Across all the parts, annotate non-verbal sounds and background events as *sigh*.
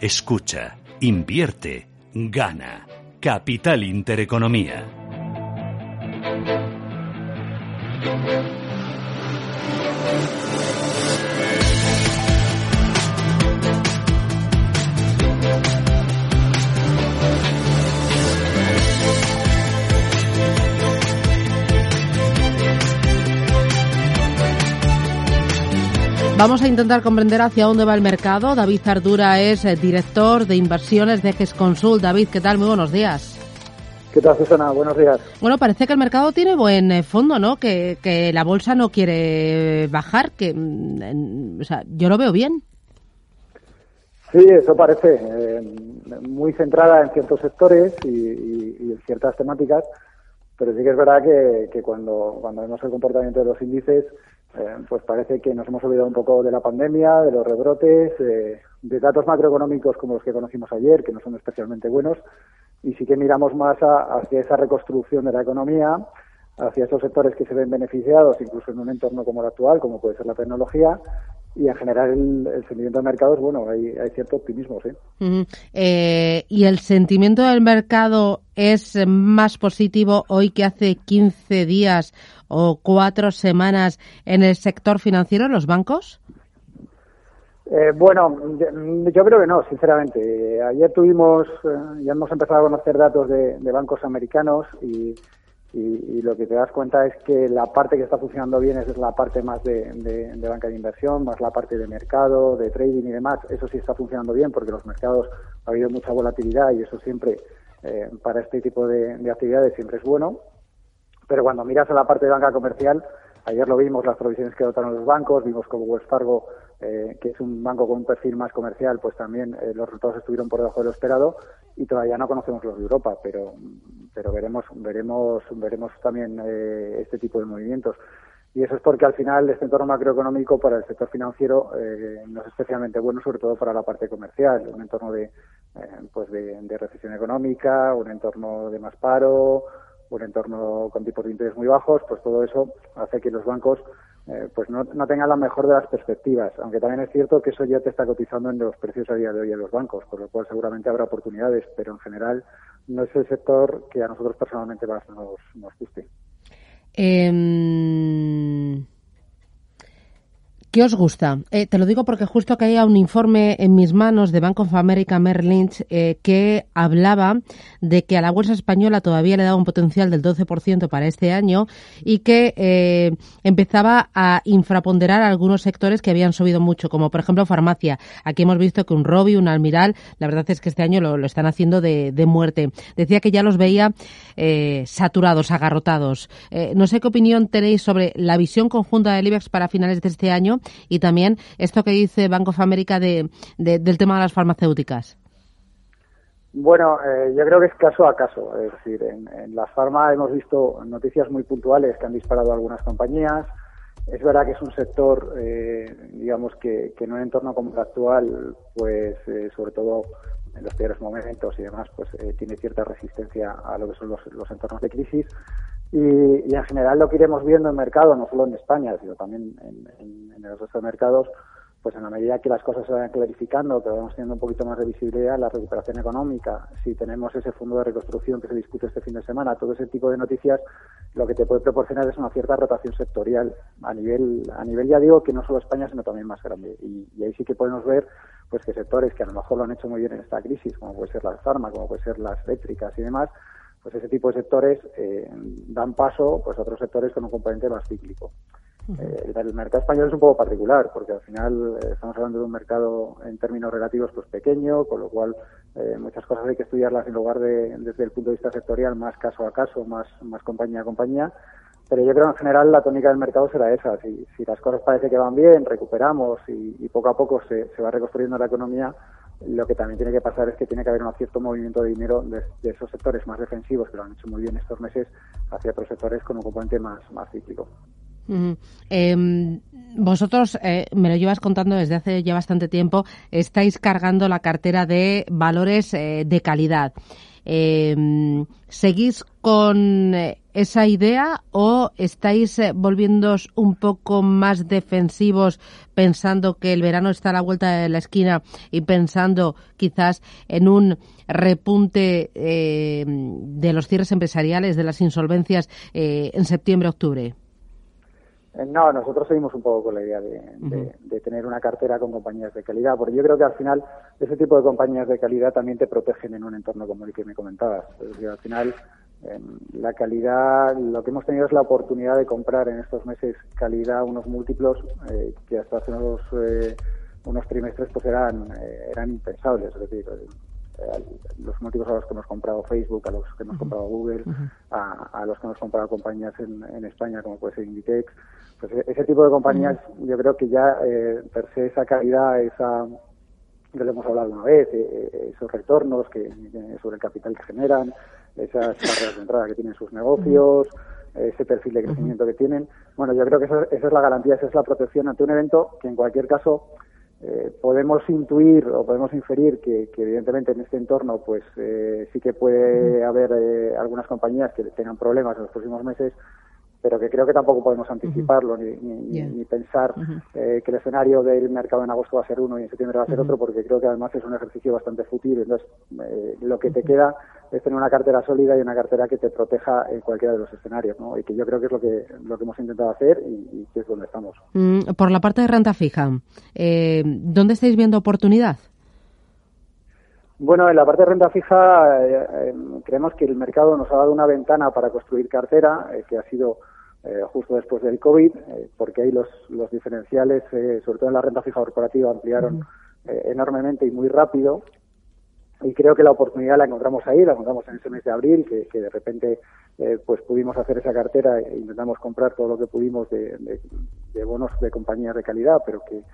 Escucha, invierte, gana. Capital Intereconomía. Vamos a intentar comprender hacia dónde va el mercado. David Zardura es eh, director de inversiones de GESConsul. David, ¿qué tal? Muy buenos días. ¿Qué tal, Susana? Buenos días. Bueno, parece que el mercado tiene buen eh, fondo, ¿no? Que, que la bolsa no quiere bajar, que, mm, o sea, yo lo veo bien. Sí, eso parece. Eh, muy centrada en ciertos sectores y, y, y, en ciertas temáticas, pero sí que es verdad que, que cuando, cuando vemos el comportamiento de los índices, eh, pues parece que nos hemos olvidado un poco de la pandemia, de los rebrotes, eh, de datos macroeconómicos como los que conocimos ayer, que no son especialmente buenos, y sí que miramos más a, hacia esa reconstrucción de la economía, hacia esos sectores que se ven beneficiados, incluso en un entorno como el actual, como puede ser la tecnología, y en general el, el sentimiento del mercado es bueno, hay, hay cierto optimismo, sí. Uh -huh. eh, ¿Y el sentimiento del mercado es más positivo hoy que hace 15 días o cuatro semanas en el sector financiero, en los bancos? Eh, bueno, yo, yo, creo que no, sinceramente. Ayer tuvimos, eh, ya hemos empezado a conocer datos de, de bancos americanos y, y, y, lo que te das cuenta es que la parte que está funcionando bien es la parte más de, de, banca de inversión, más la parte de mercado, de trading y demás. Eso sí está funcionando bien porque los mercados ha habido mucha volatilidad y eso siempre eh, para este tipo de, de actividades siempre es bueno. Pero cuando miras a la parte de banca comercial, ayer lo vimos, las provisiones que dotaron los bancos, vimos como Wells Fargo, eh, que es un banco con un perfil más comercial, pues también eh, los resultados estuvieron por debajo de lo esperado y todavía no conocemos los de Europa, pero pero veremos veremos veremos también eh, este tipo de movimientos. Y eso es porque al final este entorno macroeconómico para el sector financiero eh, no es especialmente bueno, sobre todo para la parte comercial, un entorno de eh, pues de, de recesión económica, un entorno de más paro, un entorno con tipos de interés muy bajos, pues todo eso hace que los bancos eh, pues no, no, tengan la mejor de las perspectivas, aunque también es cierto que eso ya te está cotizando en los precios a día de hoy en los bancos, por lo cual seguramente habrá oportunidades, pero en general no es el sector que a nosotros personalmente más nos, nos guste. Eh... ¿Qué os gusta? Eh, te lo digo porque justo que hay un informe en mis manos de Bank of America Merrill Lynch eh, que hablaba de que a la bolsa española todavía le daba un potencial del 12% para este año y que eh, empezaba a infraponderar algunos sectores que habían subido mucho, como por ejemplo farmacia. Aquí hemos visto que un Robi, un Almiral, la verdad es que este año lo, están haciendo de, de, muerte. Decía que ya los veía eh, saturados, agarrotados. No sé qué opinión tenéis sobre la visión conjunta del IBEX para finales de este año y también esto que dice Bank of America de, de, del tema de las farmacéuticas. Bueno, eh, yo creo que es caso a caso. Es decir, en, las farma hemos visto noticias muy puntuales que han disparado algunas compañías. Es verdad que es un sector, eh, digamos, que, que, en un entorno como el actual, pues eh, sobre todo en los peores momentos y demás, pues eh, tiene cierta resistencia a lo que son los, los entornos de crisis. Y, y, en general lo que iremos viendo en mercado, no solo en España, sino también en, en, en el resto de mercados, pues en la medida que las cosas se vayan clarificando, que vamos teniendo un poquito más de visibilidad, la recuperación económica, si tenemos ese fondo de reconstrucción que se discute este fin de semana, todo ese tipo de noticias, lo que te puede proporcionar es una cierta rotación sectorial a nivel, a nivel ya digo que no solo España, sino también más grande. Y, y ahí sí que podemos ver pues que sectores que a lo mejor lo han hecho muy bien en esta crisis, como puede ser la farma, como puede ser las eléctricas y demás, pues ese tipo de sectores eh, dan paso pues a otros sectores con un componente más cíclico. Eh, el mercado español es un poco particular porque al final eh, estamos hablando de un mercado en términos relativos pues pequeño, con lo cual eh, muchas cosas hay que estudiarlas en lugar de desde el punto de vista sectorial más caso a caso, más más compañía a compañía. pero yo creo que en general la tónica del mercado será esa. Si, si las cosas parece que van bien, recuperamos y, poco a poco se, se, va reconstruyendo la economía, lo que también tiene que pasar es que tiene que haber un cierto movimiento de dinero de, esos sectores más defensivos, que lo han hecho muy bien estos meses, hacia otros sectores con un componente más, más cíclico. Em, vosotros, eh, me lo llevas contando desde hace ya bastante tiempo, estáis cargando la cartera de valores eh, de calidad. Eh, ¿Seguís con eh, esa idea o estáis eh, volviéndoos un poco más defensivos pensando que el verano está a la vuelta de la esquina y pensando quizás en un repunte eh, de los cierres empresariales, de las insolvencias en septiembre-octubre? Eh, no, nosotros seguimos un poco con la idea de, tener una cartera con compañías de calidad, porque yo creo que al final ese tipo de compañías de calidad también te protegen en un entorno como el que me comentabas. al final em, la calidad, lo que hemos tenido es la oportunidad de comprar en estos meses calidad unos múltiplos eh, que hasta hace unos, eh, unos trimestres pues eran, eran impensables. Es decir, los motivos a los que hemos comprado Facebook, a los que hemos comprado Google, a, los que hemos comprado compañías en, en España como puede ser Inditex, pues e-, ese tipo de compañías yo creo que ya eh, per se esa calidad, esa que lo hemos hablado una vez, eh, eh, esos retornos que sobre el capital que generan, esas barreras de entrada que tienen sus negocios, ese perfil de crecimiento que tienen. Bueno, yo creo que esa, esa, es la garantía, esa es la protección ante un evento que en cualquier caso eh, podemos intuir o podemos inferir que, evidentemente en este entorno pues eh, sí que puede haber algunas compañías que tengan problemas en los próximos meses pero que creo que tampoco podemos anticiparlo ni, ni, pensar eh, que el escenario del mercado en agosto va a ser uno y en septiembre va a ser otro, porque creo que además es un ejercicio bastante fútil. Entonces, eh, lo que te queda es tener una cartera sólida y una cartera que te proteja en cualquiera de los escenarios, ¿no? Y que yo creo que es lo que, lo que hemos intentado hacer y, que es donde estamos. Mm, por la parte de renta fija, eh, ¿dónde estáis viendo oportunidad? Bueno, en la parte de renta fija eh, creemos que el mercado nos ha dado una ventana para construir cartera, que ha sido eh, justo después del COVID, eh, porque ahí los, los diferenciales, eh, sobre todo en la renta fija corporativa, ampliaron enormemente y muy rápido. Y creo que la oportunidad la encontramos ahí, la encontramos en ese mes de abril, que, que de repente pues pudimos hacer esa cartera e intentamos comprar todo lo que pudimos de, de, bonos de compañías de calidad, pero que,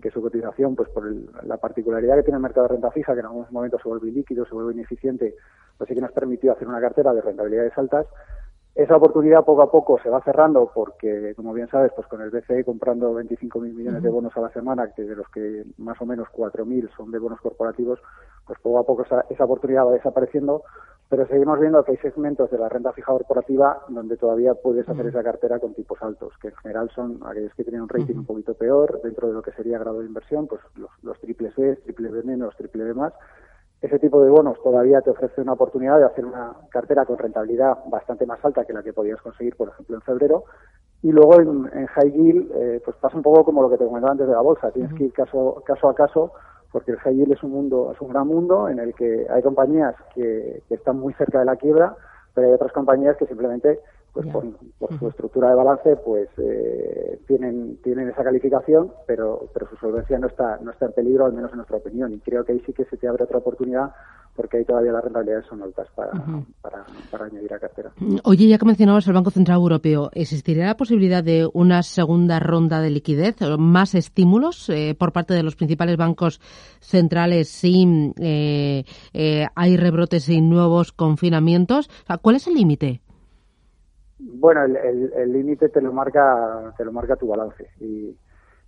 que, su cotización, pues por la particularidad que tiene el mercado de renta fija, que en algunos momentos se vuelve líquido, se vuelve ineficiente, pues sí que nos permitió hacer una cartera de rentabilidades altas esa oportunidad poco a poco se va cerrando porque, como bien sabes, pues con el BCE comprando 25.000 millones de bonos a la semana, que de los que más o menos 4.000 son de bonos corporativos, pues poco a poco esa, esa, oportunidad va desapareciendo, pero seguimos viendo que hay segmentos de la renta fija corporativa donde todavía puedes hacer esa cartera con tipos altos, que en general son aquellos que tienen un rating un poquito peor dentro de lo que sería grado de inversión, pues los, los triple C, triple B menos, triple B más, ese tipo de bonos todavía te ofrece una oportunidad de hacer una cartera con rentabilidad bastante más alta que la que podías conseguir, por ejemplo, en febrero. Y luego en, high yield, eh, pues pasa un poco como lo que te comentaba antes de la bolsa. Tienes que ir caso, caso a caso, porque el high yield es un mundo, es un gran mundo en el que hay compañías que, que están muy cerca de la quiebra, pero hay otras compañías que simplemente pues por, su estructura de balance pues eh, tienen tienen esa calificación pero pero su solvencia no está no está en peligro al menos en nuestra opinión y creo que ahí sí que se te abre otra oportunidad porque ahí todavía las rentabilidades son altas para, para, para, añadir a cartera. Oye, ya que mencionabas el Banco Central Europeo, ¿existiría la posibilidad de una segunda ronda de liquidez, o más estímulos eh, por parte de los principales bancos centrales si eh, hay rebrotes y nuevos confinamientos? ¿Cuál es el límite? Bueno, el límite te lo marca te lo marca tu balance y,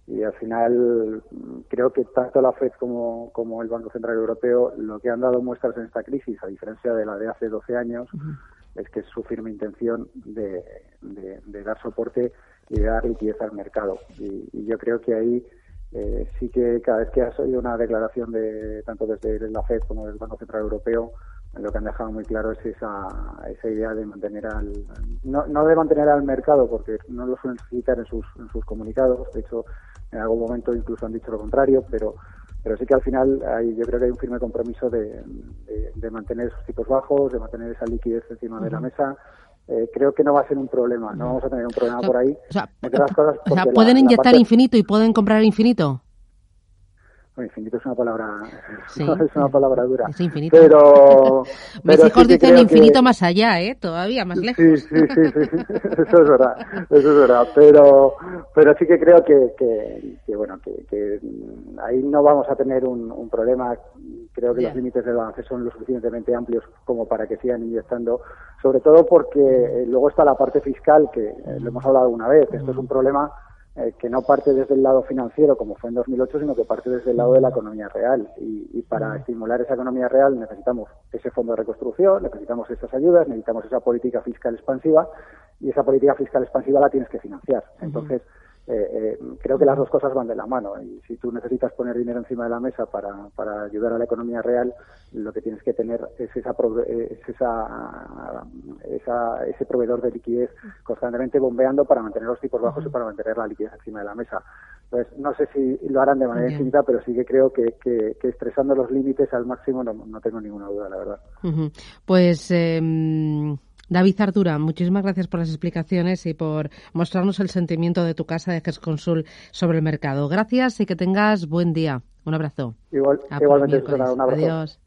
y al final creo que tanto la Fed como, como el Banco Central Europeo lo que han dado muestras en esta crisis, a diferencia de la de hace 12 años, es que es su firme intención de, de, dar soporte y de dar liquidez al mercado. Y, yo creo que ahí eh, sí que cada vez que has oído una declaración de tanto desde la Fed como del Banco Central Europeo, lo que han dejado muy claro es esa, esa idea de mantener al no, no de mantener al mercado porque no lo suelen citar en sus, en sus comunicados de hecho en algún momento incluso han dicho lo contrario pero pero sí que al final hay, yo creo que hay un firme compromiso de, de, mantener esos tipos bajos de mantener esa liquidez encima de la mesa. Eh, creo que no va a ser un problema no vamos a tener un problema por ahí. O sea, pueden inyectar infinito y pueden comprar infinito infinito es una palabra *laughs* es una palabra dura. Es infinito. Pero, *laughs* mis hijos dicen infinito más allá, ¿eh? Todavía más lejos. Sí, sí, sí, sí, *laughs* eso es verdad, eso es verdad. Pero, pero sí que creo que, que, bueno, que, ahí no vamos a tener un, un problema. Creo que los límites del balance son lo suficientemente amplios como para que sigan inyectando, sobre todo porque eh, luego está la parte fiscal que eh, lo hemos hablado alguna vez. Esto es un problema eh, que no parte desde el lado financiero como fue en 2008, sino que parte desde el lado de la economía real. Y, para estimular esa economía real necesitamos ese fondo de reconstrucción, necesitamos esas ayudas, necesitamos esa política fiscal expansiva y esa política fiscal expansiva la tienes que financiar. Entonces, eh, eh, creo que las dos cosas van de la mano y si tú necesitas poner dinero encima de la mesa para, para ayudar a la economía real, lo que tienes que tener es, esa, es esa, esa, ese proveedor de liquidez constantemente bombeando para mantener los tipos bajos y para mantener la liquidez encima de la mesa. Entonces, no sé si lo harán de manera infinita, pero sí que creo que, que, estresando los límites al máximo no, no, tengo ninguna duda, la verdad. Pues. Eh David Artura, muchísimas gracias por las explicaciones y por mostrarnos el sentimiento de tu casa de Consul sobre el mercado. Gracias y que tengas buen día. Un abrazo. igualmente, un abrazo. Adiós.